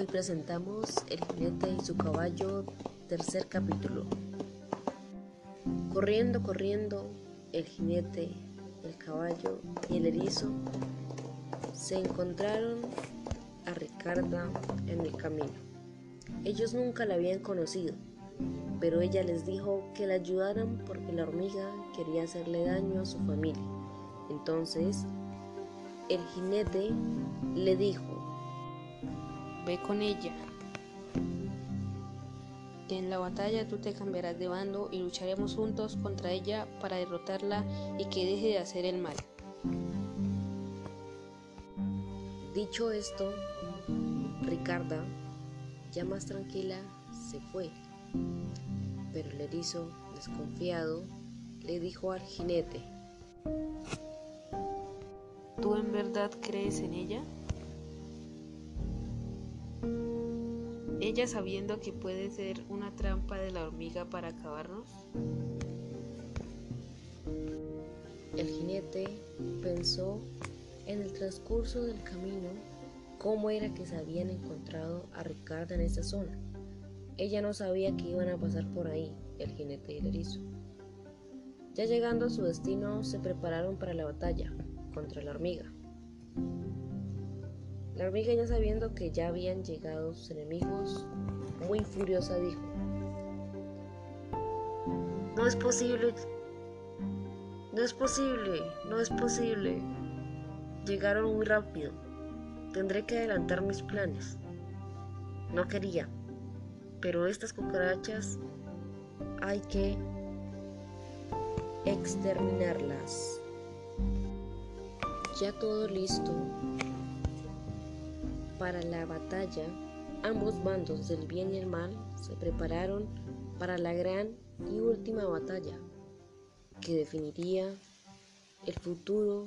Hoy presentamos El jinete y su caballo, tercer capítulo. Corriendo, corriendo, el jinete, el caballo y el erizo se encontraron a Ricarda en el camino. Ellos nunca la habían conocido, pero ella les dijo que la ayudaran porque la hormiga quería hacerle daño a su familia. Entonces, el jinete le dijo, ve con ella, que en la batalla tú te cambiarás de bando y lucharemos juntos contra ella para derrotarla y que deje de hacer el mal. Dicho esto, Ricarda, ya más tranquila, se fue. Pero el erizo, desconfiado, le dijo al jinete, ¿Tú en verdad crees en ella? Ella sabiendo que puede ser una trampa de la hormiga para acabarnos. El jinete pensó en el transcurso del camino cómo era que se habían encontrado a Ricardo en esa zona. Ella no sabía que iban a pasar por ahí, el jinete y el erizo. Ya llegando a su destino, se prepararon para la batalla contra la hormiga. La hormiga ya sabiendo que ya habían llegado sus enemigos, muy furiosa dijo, No es posible, no es posible, no es posible. Llegaron muy rápido. Tendré que adelantar mis planes. No quería, pero estas cucarachas hay que exterminarlas. Ya todo listo para la batalla, ambos bandos del bien y el mal se prepararon para la gran y última batalla que definiría el futuro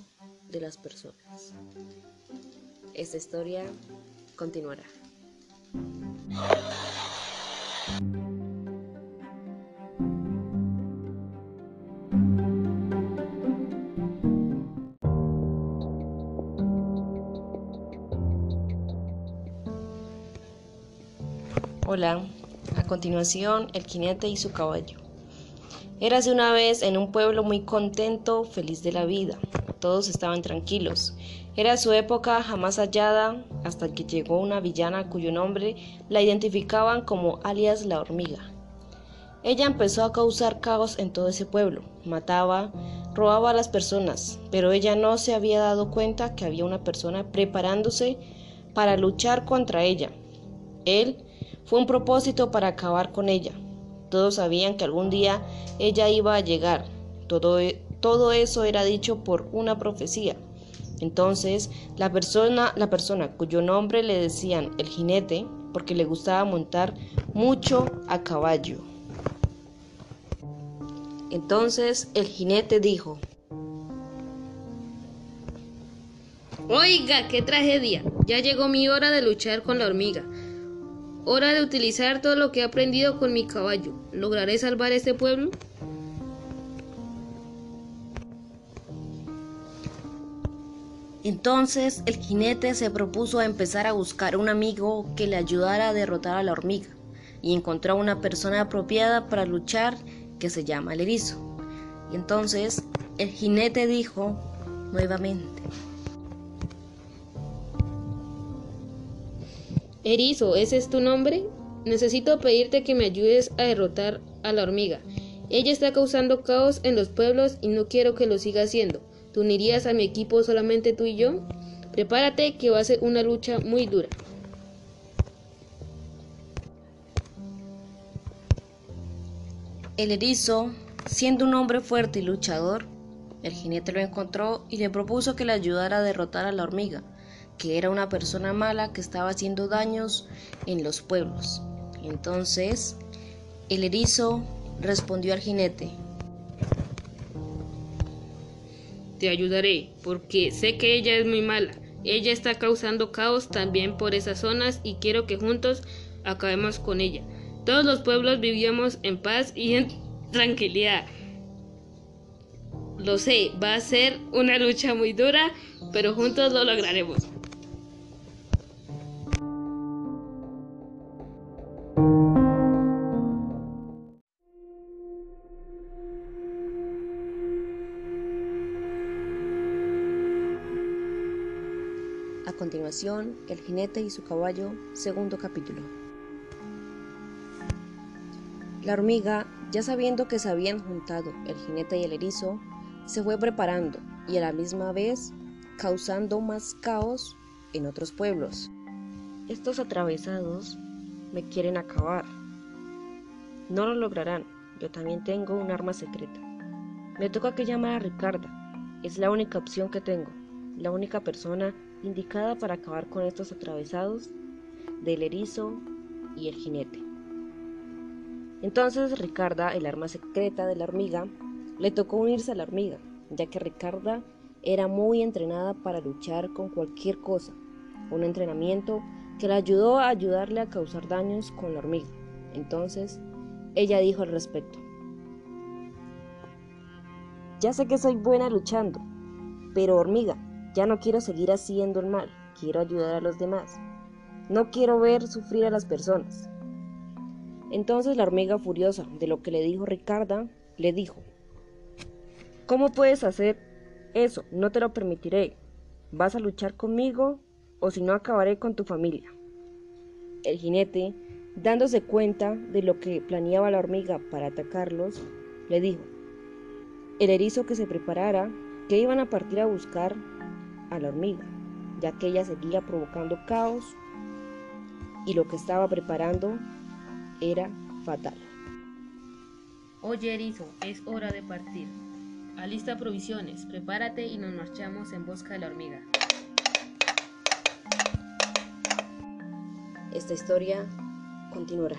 de las personas. Esta historia continuará. Hola, a continuación el jinete y su caballo. Érase una vez en un pueblo muy contento, feliz de la vida. Todos estaban tranquilos. Era su época jamás hallada hasta que llegó una villana cuyo nombre la identificaban como alias la hormiga. Ella empezó a causar caos en todo ese pueblo. Mataba, robaba a las personas, pero ella no se había dado cuenta que había una persona preparándose para luchar contra ella. Él fue un propósito para acabar con ella. Todos sabían que algún día ella iba a llegar. Todo, e, todo eso era dicho por una profecía. Entonces, la persona, la persona cuyo nombre le decían el jinete, porque le gustaba montar mucho a caballo. Entonces el jinete dijo, Oiga, qué tragedia. Ya llegó mi hora de luchar con la hormiga. Hora de utilizar todo lo que he aprendido con mi caballo. ¿Lograré salvar este pueblo? Entonces el jinete se propuso a empezar a buscar un amigo que le ayudara a derrotar a la hormiga y encontró una persona apropiada para luchar que se llama el erizo. Y entonces el jinete dijo nuevamente, Erizo, ¿ese es tu nombre? Necesito pedirte que me ayudes a derrotar a la hormiga. Ella está causando caos en los pueblos y no quiero que lo siga haciendo. ¿Tú unirías a mi equipo solamente tú y yo? Prepárate que va a ser una lucha muy dura. El erizo, siendo un hombre fuerte y luchador, el jinete lo encontró y le propuso que le ayudara a derrotar a la hormiga que era una persona mala que estaba haciendo daños en los pueblos. Entonces, el erizo respondió al jinete. Te ayudaré, porque sé que ella es muy mala. Ella está causando caos también por esas zonas y quiero que juntos acabemos con ella. Todos los pueblos vivíamos en paz y en tranquilidad. Lo sé, va a ser una lucha muy dura, pero juntos lo lograremos. Continuación, El jinete y su caballo, segundo capítulo. La hormiga, ya sabiendo que se habían juntado el jinete y el erizo, se fue preparando y a la misma vez causando más caos en otros pueblos. Estos atravesados me quieren acabar. No lo lograrán. Yo también tengo un arma secreta. Me toca que llamar a Ricarda. Es la única opción que tengo. La única persona indicada para acabar con estos atravesados del erizo y el jinete. Entonces Ricarda, el arma secreta de la hormiga, le tocó unirse a la hormiga, ya que Ricarda era muy entrenada para luchar con cualquier cosa, un entrenamiento que le ayudó a ayudarle a causar daños con la hormiga. Entonces, ella dijo al respecto, ya sé que soy buena luchando, pero hormiga, ya no quiero seguir haciendo el mal, quiero ayudar a los demás. No quiero ver sufrir a las personas. Entonces la hormiga furiosa de lo que le dijo Ricarda, le dijo, ¿Cómo puedes hacer eso? No te lo permitiré. ¿Vas a luchar conmigo o si no acabaré con tu familia? El jinete, dándose cuenta de lo que planeaba la hormiga para atacarlos, le dijo, el erizo que se preparara, que iban a partir a buscar a la hormiga, ya que ella seguía provocando caos y lo que estaba preparando era fatal. Oye, erizo, es hora de partir. Alista provisiones, prepárate y nos marchamos en busca de la hormiga. Esta historia continuará.